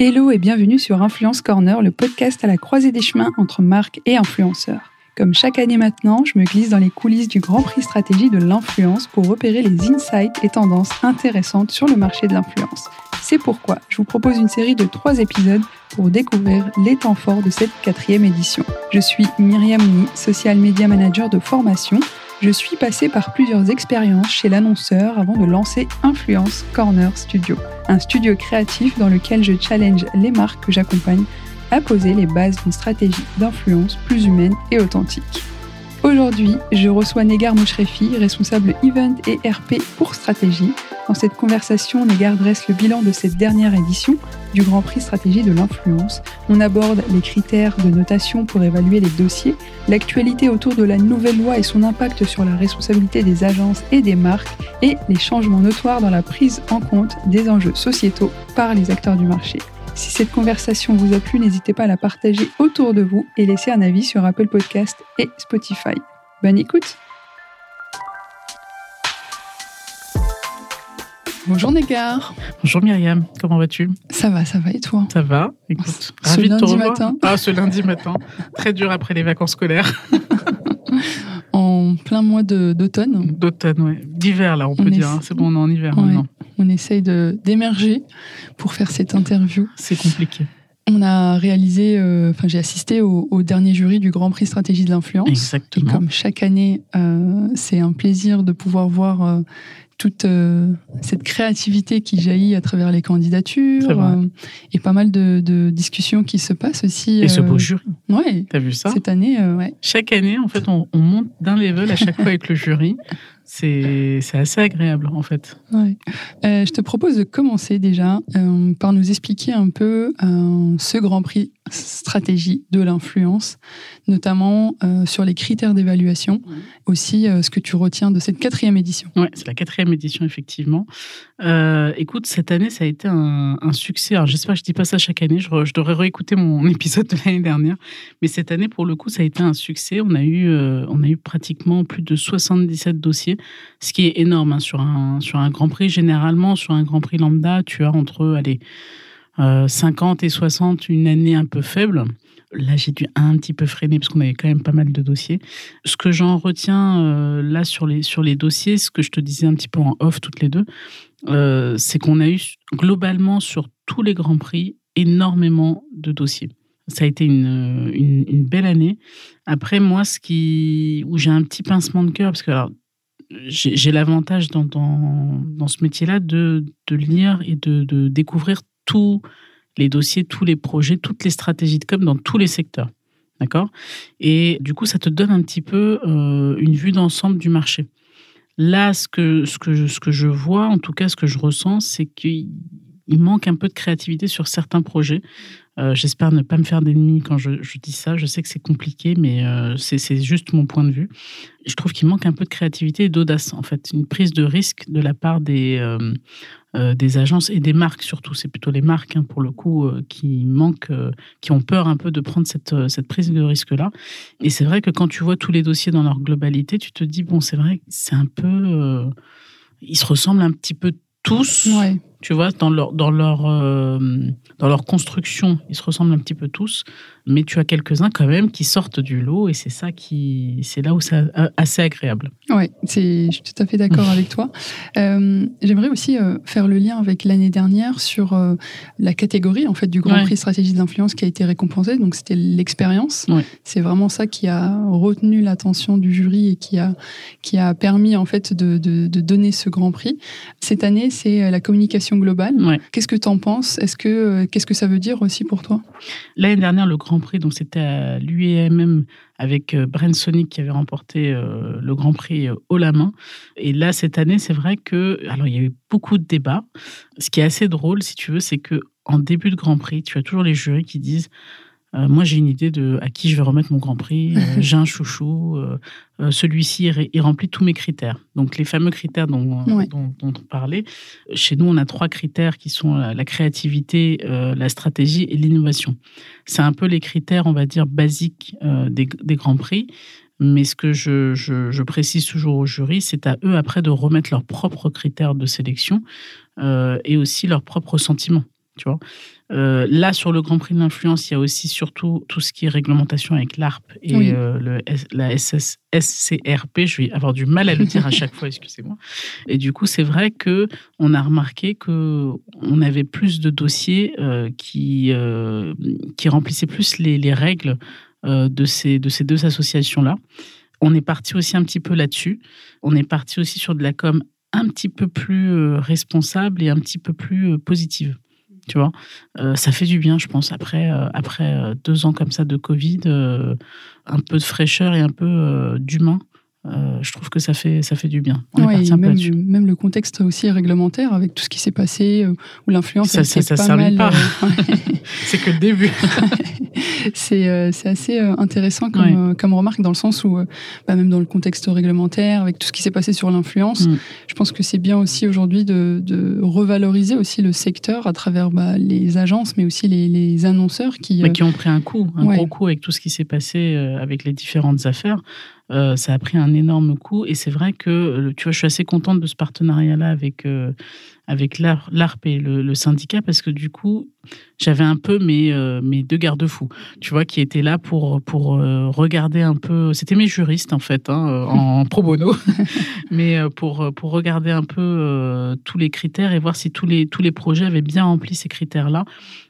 Hello et bienvenue sur Influence Corner, le podcast à la croisée des chemins entre marques et influenceurs. Comme chaque année maintenant, je me glisse dans les coulisses du Grand Prix Stratégie de l'influence pour repérer les insights et tendances intéressantes sur le marché de l'influence. C'est pourquoi je vous propose une série de trois épisodes pour découvrir les temps forts de cette quatrième édition. Je suis Myriam Ouni, social media manager de formation. Je suis passée par plusieurs expériences chez l'annonceur avant de lancer Influence Corner Studio, un studio créatif dans lequel je challenge les marques que j'accompagne à poser les bases d'une stratégie d'influence plus humaine et authentique. Aujourd'hui, je reçois Negar Mouchrefi, responsable Event et RP pour Stratégie. Dans cette conversation, Negar dresse le bilan de cette dernière édition du Grand Prix Stratégie de l'influence. On aborde les critères de notation pour évaluer les dossiers, l'actualité autour de la nouvelle loi et son impact sur la responsabilité des agences et des marques, et les changements notoires dans la prise en compte des enjeux sociétaux par les acteurs du marché. Si cette conversation vous a plu, n'hésitez pas à la partager autour de vous et laisser un avis sur Apple Podcast et Spotify. Bonne écoute Bonjour Negar Bonjour Myriam, comment vas-tu? Ça va, ça va et toi? Ça va, écoute. Ce ravi de te lundi matin. Ah, ce lundi matin. Très dur après les vacances scolaires En plein mois d'automne, d'automne, ouais. D'hiver, là, on peut On dire. est- hein. C'est bon, on est en hiver Ouais. maintenant. On essaye de- d'émerger pour faire cette interview. C'est compliqué. On a réalisé, euh, enfin j'ai assisté au, au dernier jury du Grand Prix Stratégie de l'influence. Et Exactement. comme chaque année, euh, c'est un plaisir de pouvoir voir euh, toute cette créativité qui jaillit à travers les candidatures et pas mal de, de discussions qui se passent aussi. Et ce beau jury, Ouais, t'as vu ça? Cette année, ouais. Chaque année, en fait, on, on monte d'un level à chaque fois avec le jury. C'est assez agréable, en fait. ouais. Euh, je te propose de commencer déjà euh, par nous expliquer un peu euh, ce Grand Prix stratégie de l'influence, notamment euh, sur les critères d'évaluation, aussi euh, ce que tu retiens de cette quatrième édition. Ouais, c'est la quatrième édition, effectivement. Euh, écoute, cette année, ça a été un, un succès. Alors, j'espère que je dis pas ça chaque année. Je, re- je devrais réécouter mon épisode de l'année dernière. Mais cette année, pour le coup, ça a été un succès. On a eu, on a eu pratiquement plus de 77 dossiers, ce qui est énorme hein, sur, un, sur un Grand Prix. Généralement, sur un Grand Prix lambda, tu as entre, allez, euh, 50 et 60, une année un peu faible. Là, j'ai dû un petit peu freiner parce qu'on avait quand même pas mal de dossiers. Ce que j'en retiens euh, là sur les, sur les dossiers, ce que je te disais un petit peu en off toutes les deux, euh, c'est qu'on a eu globalement sur tous les grands prix énormément de dossiers. Ça a été une, une, une belle année. Après, moi, ce qui, où j'ai un petit pincement de cœur, parce que alors, j'ai j'ai l'avantage dans, dans, dans ce métier-là de, de lire et de, de découvrir tous les dossiers, tous les projets, toutes les stratégies de com dans tous les secteurs. D'accord? Et du coup, ça te donne un petit peu euh, une vue d'ensemble du marché. Là, ce que, que je, que vois, en tout cas ce que je ressens, c'est qu'il il manque un peu de créativité sur certains projets. Euh, J'espère ne pas me faire d'ennemis quand je, dis ça. Je sais que c'est compliqué, mais euh, c'est juste mon point de vue. Je trouve qu'il manque un peu de créativité et d'audace, en fait. Une prise de risque de la part des, euh, des agences et des marques, surtout. C'est plutôt les marques, hein, pour le coup, qui manquent, qui ont peur un peu de prendre cette, cette prise de risque-là. Et c'est vrai que quand tu vois tous les dossiers dans leur globalité, tu te dis, bon, c'est vrai, c'est un peu. ils se ressemblent un petit peu tous Ouais. Tu vois, dans leur, dans leur, euh, dans leur construction, ils se ressemblent un petit peu tous, mais tu as quelques-uns quand même qui sortent du lot et c'est ça qui, c'est là où c'est assez agréable. C'est, je suis tout à fait d'accord avec toi. Euh, j'aimerais aussi euh, faire le lien avec l'année dernière sur la catégorie en fait du Grand Ouais. Prix Stratégie d'influence qui a été récompensée. Donc c'était l'expérience. Ouais. C'est vraiment ça qui a retenu l'attention du jury et qui a qui a permis en fait de, de, de donner ce Grand Prix. Cette année, c'est la communication sélection globale. Qu'est-ce que tu en penses? Est-ce que qu'est-ce que ça veut dire aussi pour toi? L'année dernière, le Grand Prix, donc c'était à l'UEMM avec Brent Sonic qui avait remporté le Grand Prix haut la main. Et là, cette année, c'est vrai que alors il y a eu beaucoup de débats. Ce qui est assez drôle, si tu veux, c'est que en début de Grand Prix, tu as toujours les jurys qui disent euh, moi, j'ai une idée de à qui je vais remettre mon Grand Prix. Euh, j'ai un chouchou. Euh, celui-ci, il, remplit tous mes critères. Donc, les fameux critères dont, dont, on parlait. Chez nous, on a trois critères qui sont la créativité, la stratégie et l'innovation. C'est un peu les critères, on va dire, basiques des, des Grands Prix. Mais ce que je, je, je, précise toujours aux jurys, c'est à eux après de remettre leurs propres critères de sélection et aussi leurs propres sentiments. Tu vois euh, là, sur le Grand Prix de l'influence, il y a aussi surtout tout ce qui est réglementation avec l'ARP et euh, le, la SS, SCRP. Je vais avoir du mal à le dire à chaque fois, excusez-moi. Et du coup, c'est vrai que on a remarqué que on avait plus de dossiers euh, qui qui remplissaient plus les, les règles de ces de ces deux associations-là. On est parti aussi un petit peu là-dessus. On est parti aussi sur de la com un petit peu plus responsable et un petit peu plus positive tu vois. Euh, ça fait du bien, je pense, après, euh, après euh, deux ans comme ça de Covid, un peu de fraîcheur et un peu d'humain. Je trouve que ça fait, ça fait du bien. même, le contexte aussi réglementaire avec tout ce qui s'est passé, où l'influence ça, ça, ça pas mal. c'est que le début. c'est assez intéressant comme, comme, remarque dans le sens où, bah, même dans le contexte réglementaire, avec tout ce qui s'est passé sur l'influence, mm. je pense que c'est bien aussi aujourd'hui de, de, revaloriser aussi le secteur à travers bah, les agences, mais aussi les, les annonceurs qui... qui ont pris un coup, un gros coup avec tout ce qui s'est passé avec les différentes affaires. Euh, ça a pris un énorme coup et c'est vrai que tu vois, je suis assez contente de ce partenariat-là avec avec l'ARP et le, syndicat parce que du coup, j'avais un peu mes, euh, mes deux garde-fous, tu vois, qui étaient là pour, pour euh, regarder un peu. C'était mes juristes, en fait, hein, euh, en pro bono, mais pour, pour regarder un peu tous les critères et voir si tous les, tous les projets avaient bien rempli ces critères-là.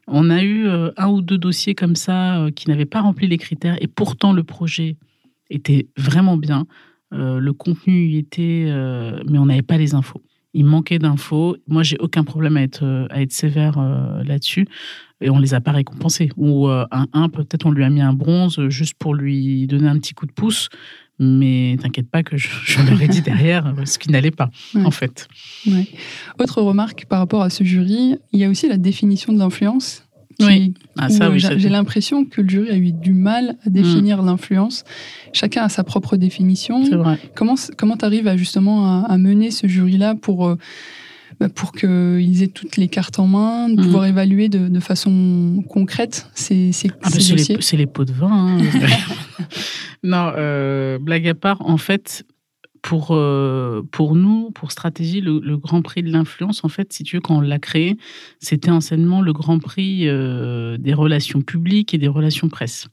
On a eu un ou deux dossiers comme ça qui n'avaient pas rempli les critères et pourtant le projet était vraiment bien. le contenu y était, mais on n'avait pas les infos il manquait d'infos. Moi, j'ai aucun problème à être, euh, à être sévère euh, là-dessus. Et on les a pas récompensés. Ou euh, un 1, peut-être on lui a mis un bronze juste pour lui donner un petit coup de pouce. Mais t'inquiète pas que je, je leur ai dit derrière ce qui n'allait pas, en fait. Autre remarque par rapport à ce jury, il y a aussi la définition de l'influence oui. Ah, oui j'ai l'impression que le jury a eu du mal à définir mm. l'influence. Chacun a sa propre définition. Vrai. Comment comment t'arrives à justement à, mener ce jury-là pour euh, bah, pour qu'ils aient toutes les cartes en main, de mm. pouvoir évaluer de, de, façon concrète ces, ces, ah, bah, C'est les, pots de vin. Hein. non, euh, blague à part, en fait, pour, euh, pour nous, pour Stratégie, le, Grand Prix de l'influence, en fait, si tu veux, quand on l'a créé, c'était enseignement le Grand Prix euh, des relations publiques et des relations presse.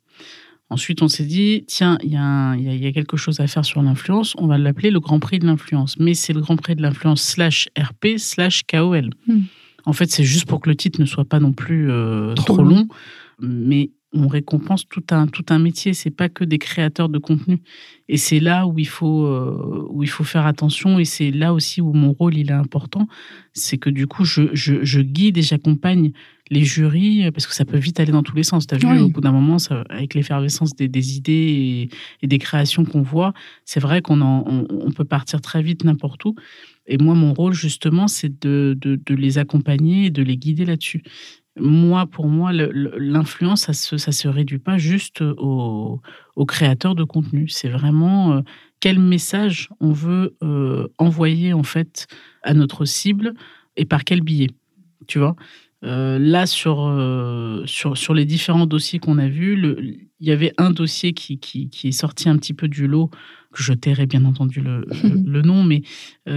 Ensuite, on s'est dit, tiens, il y, y, a quelque chose à faire sur l'influence, on va l'appeler le Grand Prix de l'influence. Mais c'est le Grand Prix de l'influence slash RP slash KOL. Hmm. En fait, c'est juste pour que le titre ne soit pas non plus euh, trop, long. Mais on récompense tout un, tout un métier. C'est pas que des créateurs de contenu. Et c'est là où il faut, euh, où il faut faire attention. Et c'est là aussi où mon rôle il est important. C'est que du coup, je, je, guide et j'accompagne les jurys parce que ça peut vite aller dans tous les sens. Tu as vu, au bout d'un moment, avec l'effervescence des, des, idées et, des créations qu'on voit, c'est vrai qu'on on, peut partir très vite n'importe où. Et moi, mon rôle, justement, c'est de, de, de les accompagner et de les guider là-dessus moi, pour moi, l'influence, ça se, ça se réduit pas juste aux, créateurs de contenu. C'est vraiment euh, quel message on veut euh, envoyer en fait à notre cible et par quel biais. Tu vois? Euh, là, sur, sur, sur les différents dossiers qu'on a vus, il y avait un dossier qui, qui, qui, est sorti un petit peu du lot, que je tairai bien entendu le, le nom, mais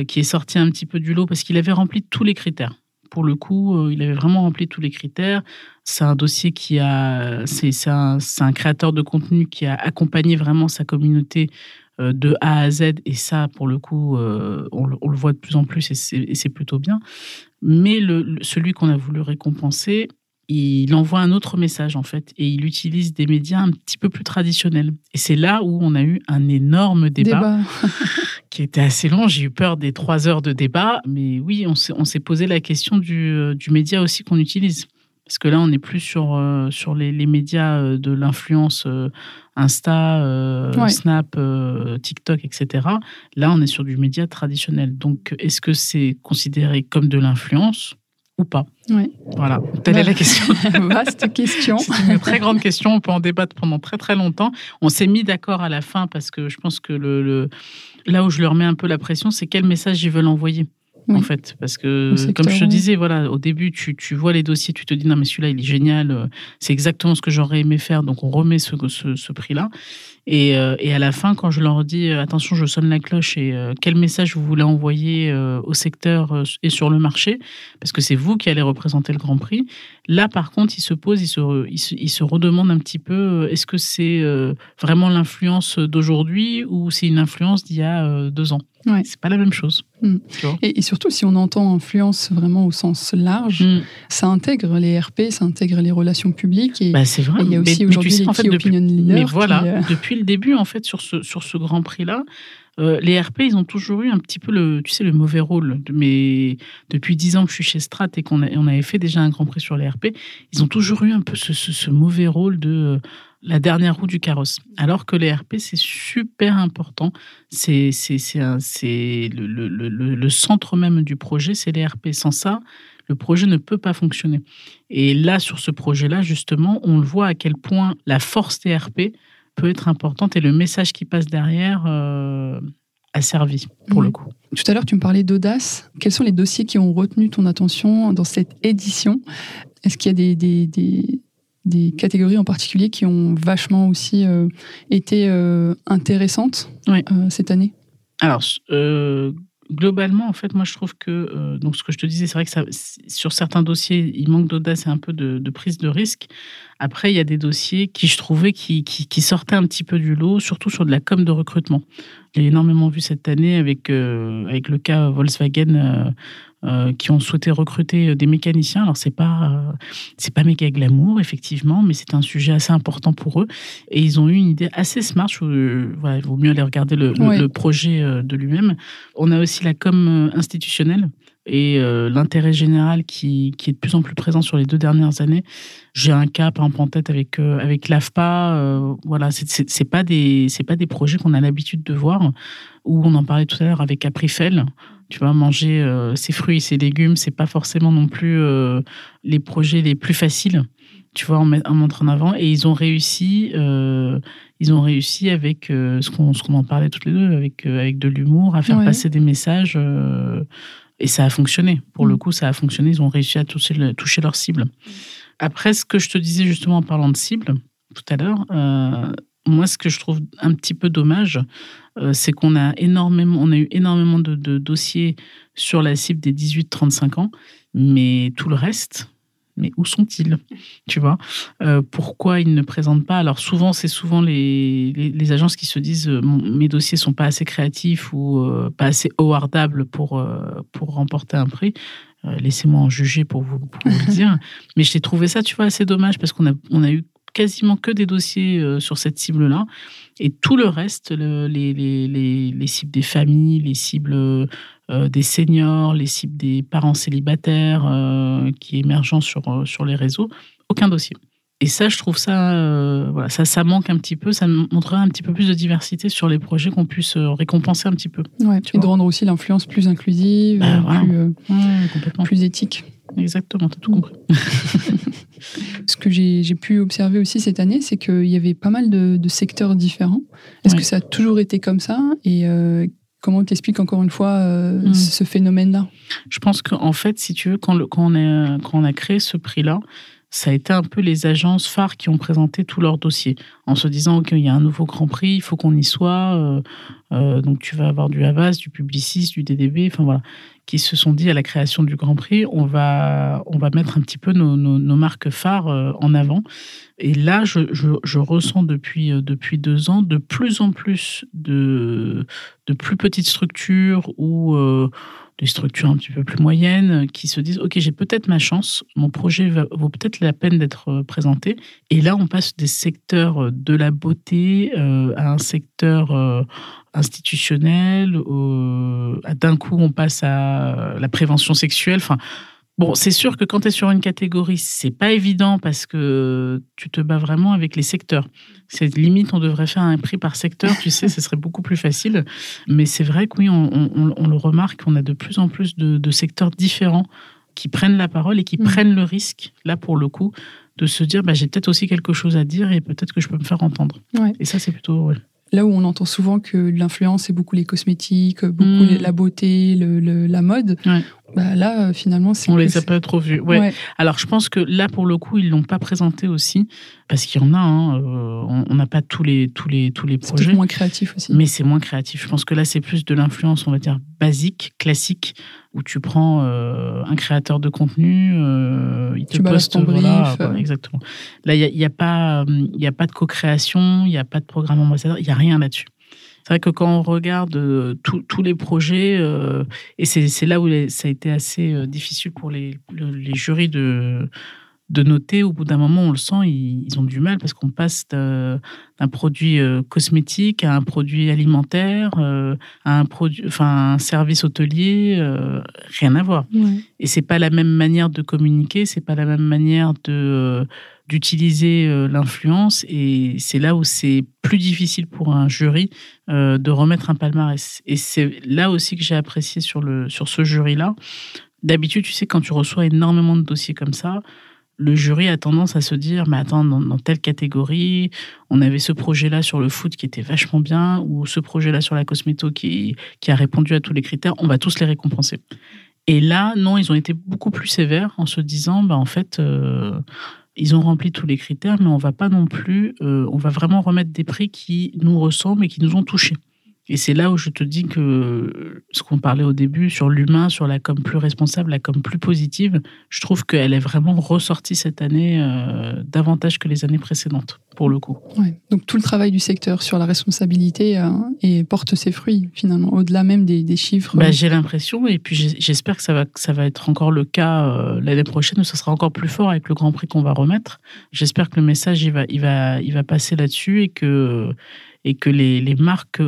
qui est sorti un petit peu du lot parce qu'il avait rempli tous les critères pour le coup, euh, il avait vraiment rempli tous les critères. C'est un dossier qui a, c'est un, un, créateur de contenu qui a accompagné vraiment sa communauté euh, de A à Z. Et ça, pour le coup, euh, on, le voit de plus en plus et c'est plutôt bien. Mais le, celui qu'on a voulu récompenser, il envoie un autre message en fait et il utilise des médias un petit peu plus traditionnels. Et c'est là où on a eu un énorme débat, qui était assez long. J'ai eu peur des trois heures de débat. Mais oui, on s'est posé la question du, du média aussi qu'on utilise. Parce que là, on n'est plus sur, euh, sur les, les, médias euh, de l'influence euh, Insta, Snap, TikTok, etc. Là, on est sur du média traditionnel. Donc, est-ce que c'est considéré comme de l'influence ou pas? Oui. Voilà, telle est la question. Vaste question. C'est une très grande question. On peut en débattre pendant très très longtemps. On s'est mis d'accord à la fin parce que je pense que le, le, là où je leur mets un peu la pression, c'est quel message ils veulent envoyer en fait. Parce que, comme je te disais, voilà, au début, tu, tu, vois les dossiers, tu te dis, non, mais celui-là, il est génial, euh, c'est exactement ce que j'aurais aimé faire, donc on remet ce, ce, ce prix-là. Et, euh, et, à la fin, quand je leur dis, euh, attention, je sonne la cloche et quel message vous voulez envoyer au secteur et sur le marché, parce que c'est vous qui allez représenter le Grand Prix, là, par contre, ils se posent, ils se, ils se, ils se redemandent un petit peu, est-ce que c'est vraiment l'influence d'aujourd'hui ou c'est une influence d'il y a deux ans? Ouais. C'est pas la même chose. Mm. Et, et, surtout, si on entend influence vraiment au sens large, mm. ça intègre les RP, ça intègre les relations publiques. Et, bah, c'est vrai. il y a aussi aujourd'hui les en fait, depuis, opinion leaders. Mais voilà, qui, euh... depuis le début, en fait, sur ce, sur ce Grand Prix-là, euh, les RP, ils ont toujours eu un petit peu le, tu sais, le mauvais rôle. Mais depuis dix ans que je suis chez Strat et qu'on on avait fait déjà un Grand Prix sur les RP, ils ont toujours eu un peu ce, ce, ce mauvais rôle de la dernière roue du carrosse. Alors que les RP, c'est super important. C'est le, le, le, le, centre même du projet, c'est les RP. Sans ça, le projet ne peut pas fonctionner. Et là, sur ce projet-là, justement, on le voit à quel point la force des RP peut être importante et le message qui passe derrière euh, a servi, pour mmh. le coup. Tout à l'heure, tu me parlais d'audace. Quels sont les dossiers qui ont retenu ton attention dans cette édition? Est-ce qu'il y a des, des, des des catégories en particulier qui ont vachement aussi euh, été euh, intéressantes oui. euh, cette année Alors, globalement, en fait, moi, je trouve que, donc, ce que je te disais, c'est vrai que ça, sur certains dossiers, il manque d'audace et un peu de, de, prise de risque. Après, il y a des dossiers qui, je trouvais, qui, qui, qui, sortaient un petit peu du lot, surtout sur de la com de recrutement. J'ai énormément vu cette année avec, avec le cas Volkswagen qui ont souhaité recruter des mécaniciens. Alors c'est pas euh, c'est pas méga glamour effectivement, mais c'est un sujet assez important pour eux. Et ils ont eu une idée assez smart. Je, voilà, il vaut mieux aller regarder le, Ouais. le, projet euh, de lui-même. On a aussi la com institutionnelle et euh, l'intérêt général qui, qui, est de plus en plus présent sur les deux dernières années. J'ai un cas par exemple en tête avec euh, avec l'AFPA. Euh, voilà, c'est c'est pas des c'est pas des projets qu'on a l'habitude de voir. Où on en parlait tout à l'heure avec Aprifel. Tu vois, manger euh, ses fruits et ses légumes, c'est pas forcément non plus euh, les projets les plus faciles. Tu vois, en, montre en avant. Et ils ont réussi, euh, ils ont réussi avec ce qu'on qu en parlait toutes les deux, avec, avec de l'humour, à faire Ouais. passer des messages. Et ça a fonctionné. Pour le coup, ça a fonctionné. Ils ont réussi à toucher, le, toucher leur cible. Après, ce que je te disais justement en parlant de cible tout à l'heure, euh, moi, ce que je trouve un petit peu dommage, euh, c'est qu'on a énormément, on a eu énormément de, de, dossiers sur la cible des 18-35 ans, mais tout le reste, mais où sont-ils Tu vois? Euh, Pourquoi ils ne présentent pas? Alors souvent, c'est souvent les, les, les, agences qui se disent euh, mes dossiers sont pas assez créatifs ou euh, pas assez awardables pour pour remporter un prix. Laissez-moi en juger pour vous, pour vous le dire. Mais j'ai trouvé ça, tu vois, assez dommage parce qu'on a on a eu quasiment que des dossiers sur cette cible-là. Et tout le reste, le, les, les, les, les, cibles des familles, les cibles euh, des seniors, les cibles des parents célibataires euh, qui émergent sur, sur les réseaux, aucun dossier. Et ça, je trouve ça, euh, voilà, ça, ça manque un petit peu. Ça montrerait un petit peu plus de diversité sur les projets qu'on puisse euh, récompenser un petit peu. Ouais, et de rendre aussi l'influence plus inclusive, bah, voilà. plus, euh, ouais, plus éthique. Exactement, tu as tout compris. Ce que j'ai pu observer aussi cette année, c'est qu'il y avait pas mal de, de secteurs différents. Est-ce ouais. que ça a toujours été comme ça? Et euh, comment t'expliques encore une fois euh, mmh. ce phénomène-là? Je pense qu'en fait, si tu veux, quand, le, quand, on, est, quand on a créé ce prix-là, ça a été un peu les agences phares qui ont présenté tous leurs dossiers en se disant qu'il y a un nouveau Grand Prix, il faut qu'on y soit. Euh, euh, donc tu vas avoir du Havas, du Publicis, du DDB, enfin voilà, qui se sont dit à la création du Grand Prix, on va, on va mettre un petit peu nos, nos, marques phares euh, en avant. Et là, je, je, je, ressens depuis, depuis deux ans de plus en plus de, de plus petites structures où, des structures un petit peu plus moyennes qui se disent ok j'ai peut-être ma chance, mon projet vaut peut-être la peine d'être présenté. Et là on passe des secteurs de la beauté à un secteur institutionnel. D'un coup on passe à la prévention sexuelle. Enfin Bon, c'est sûr que quand tu es sur une catégorie, c'est pas évident parce que tu te bats vraiment avec les secteurs. C'est limite, on devrait faire un prix par secteur, tu sais, ce serait beaucoup plus facile. Mais c'est vrai que oui, on, le remarque, on a de plus en plus de, secteurs différents qui prennent la parole et qui mm. prennent le risque, là pour le coup, de se dire, bah, j'ai peut-être aussi quelque chose à dire et peut-être que je peux me faire entendre. Et ça, c'est plutôt... Là où on entend souvent que l'influence, c'est beaucoup les cosmétiques, beaucoup mm. la beauté, la mode. Bah là, euh, finalement, c'est. On les a pas trop vus. Ouais. Alors, je pense que là, pour le coup, ils l'ont pas présenté aussi, parce qu'il y en a. Hein, euh, on n'a pas tous les tous les tous les projets. C'est moins créatif aussi. Mais c'est moins créatif. Je pense que là, c'est plus de l'influence, on va dire basique, classique, où tu prends euh, un créateur de contenu, il te tu poste ton voilà, exactement. Là, il n'y a, a, pas il a pas de co-création, il n'y a pas de programme ambassadeur, il y a rien là-dessus. C'est vrai que quand on regarde euh, tous les projets, euh, et c'est là où ça a été assez euh, difficile pour les, les jurys de, de noter, au bout d'un moment, on le sent, ils, ont du mal parce qu'on passe d'un produit cosmétique à un produit alimentaire, à un, produit, enfin, un service hôtelier, rien à voir. Et c'est pas la même manière de communiquer, c'est pas la même manière de d'utiliser euh, l'influence et c'est là où c'est plus difficile pour un jury euh, de remettre un palmarès. Et c'est là aussi que j'ai apprécié sur, le, sur ce jury-là. D'habitude, tu sais, quand tu reçois énormément de dossiers comme ça, le jury a tendance à se dire, mais attends, dans, telle catégorie, on avait ce projet-là sur le foot qui était vachement bien, ou ce projet-là sur la cosméto qui, qui a répondu à tous les critères, on va tous les récompenser. Et là, non, ils ont été beaucoup plus sévères en se disant, bah, en fait, euh, ils ont rempli tous les critères, mais on va pas non plus, euh, on va vraiment remettre des prix qui nous ressemblent et qui nous ont touchés. Et c'est là où je te dis que ce qu'on parlait au début sur l'humain, sur la com plus responsable, la com plus positive, je trouve qu'elle est vraiment ressortie cette année euh, davantage que les années précédentes, pour le coup. Ouais. Donc tout le travail du secteur sur la responsabilité euh, et porte ses fruits finalement, au-delà même des, des chiffres. Bah, J'ai l'impression, et puis j'espère que ça va, ça va être encore le cas euh, l'année prochaine, où ça sera encore plus fort avec le Grand Prix qu'on va remettre. J'espère que le message il va, il va, il va passer là-dessus et que, et que les, les marques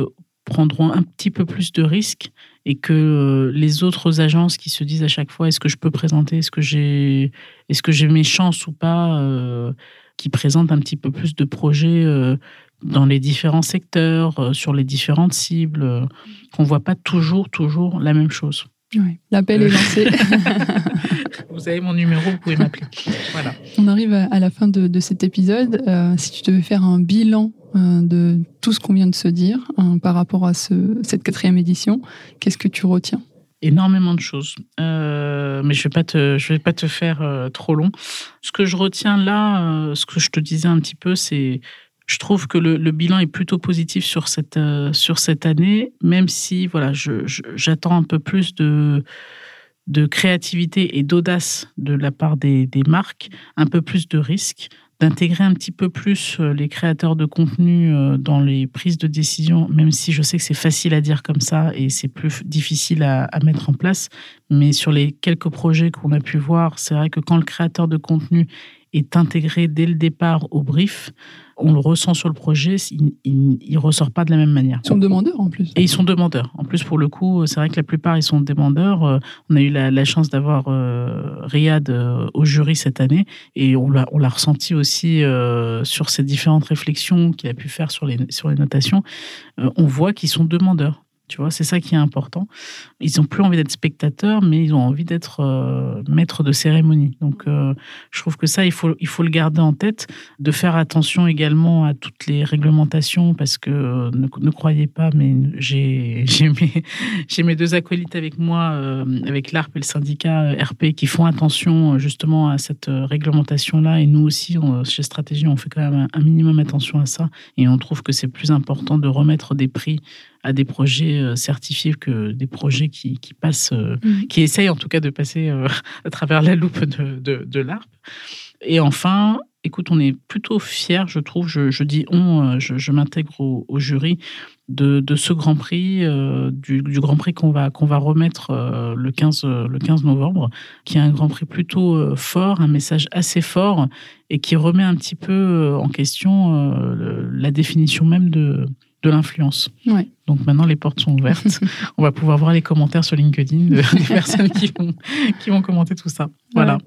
prendront un petit peu plus de risques et que euh, les autres agences qui se disent à chaque fois est-ce que je peux présenter, est-ce que j'ai est-ce que j'ai mes chances ou pas, euh, qui présentent un petit peu plus de projets euh, dans les différents secteurs, sur les différentes cibles, qu'on voit pas toujours toujours la même chose. Oui, l'appel est lancé. vous avez mon numéro, vous pouvez m'appeler. Voilà. On arrive à la fin de, de cet épisode. si tu devais faire un bilan euh, de tout ce qu'on vient de se dire hein, par rapport à cette quatrième édition. Qu'est-ce que tu retiens? Énormément de choses, euh, mais je vais pas te, je vais pas te faire euh, trop long. Ce que je retiens là, ce que je te disais un petit peu, c'est, je trouve que le, bilan est plutôt positif sur cette sur cette année, même si voilà, j'attends un peu plus de de créativité et d'audace de la part des, des marques, un peu plus de risques d'intégrer un petit peu plus euh, les créateurs de contenu euh, dans les prises de décision, même si je sais que c'est facile à dire comme ça et c'est plus difficile à, mettre en place. Mais sur les quelques projets qu'on a pu voir, c'est vrai que quand le créateur de contenu est intégré dès le départ au brief, on le ressent sur le projet, il, ne ressort pas de la même manière. Ils sont demandeurs en plus. Et ils sont demandeurs. En plus, pour le coup, c'est vrai que la plupart, ils sont demandeurs. Euh, on a eu la, chance d'avoir euh, Riyad euh, au jury cette année et on l'a, ressenti aussi sur ces différentes réflexions qu'il a pu faire sur les, sur les notations. on voit qu'ils sont demandeurs. Tu vois, c'est ça qui est important. Ils n'ont plus envie d'être spectateurs, mais ils ont envie d'être euh, maîtres de cérémonie. Donc, euh, je trouve que ça, il faut, il faut le garder en tête, de faire attention également à toutes les réglementations, parce que euh, ne, croyez pas, mais j'ai mes, mes deux acolytes avec moi, avec l'ARP et le syndicat RP, qui font attention justement à cette réglementation-là. Et nous aussi, chez Stratégie, on fait quand même un minimum attention à ça. Et on trouve que c'est plus important de remettre des prix à des projets euh, certifiés que des projets qui, qui passent, euh, mm. qui essayent en tout cas de passer euh, à travers la loupe de, de, de l'ARP. Et enfin, écoute, on est plutôt fiers, je trouve, je, je dis on, je, je m'intègre au, jury, de, de, ce Grand Prix, du, du, Grand Prix qu'on va, qu'on va remettre le, 15, le 15 novembre, qui est un Grand Prix plutôt fort, un message assez fort et qui remet un petit peu en question la définition même de, de l'influence. Ouais. Donc maintenant, les portes sont ouvertes. On va pouvoir voir les commentaires sur LinkedIn de, des personnes qui vont, qui vont commenter tout ça. Voilà.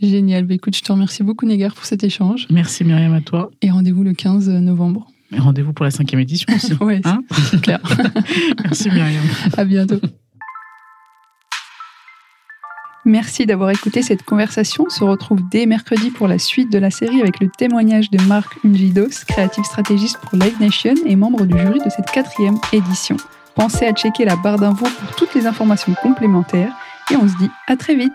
Génial. Bah, écoute, je te remercie beaucoup, Négar, pour cet échange. Merci, Myriam, à toi. Et rendez-vous le 15 novembre. Et rendez-vous pour la cinquième édition aussi. oui, hein c'est clair. Merci, Myriam. À bientôt. Merci d'avoir écouté cette conversation. On se retrouve dès mercredi pour la suite de la série avec le témoignage de Marc Ungidos, créatif stratégiste pour Live Nation et membre du jury de cette quatrième édition. Pensez à checker la barre d'infos pour toutes les informations complémentaires et on se dit à très vite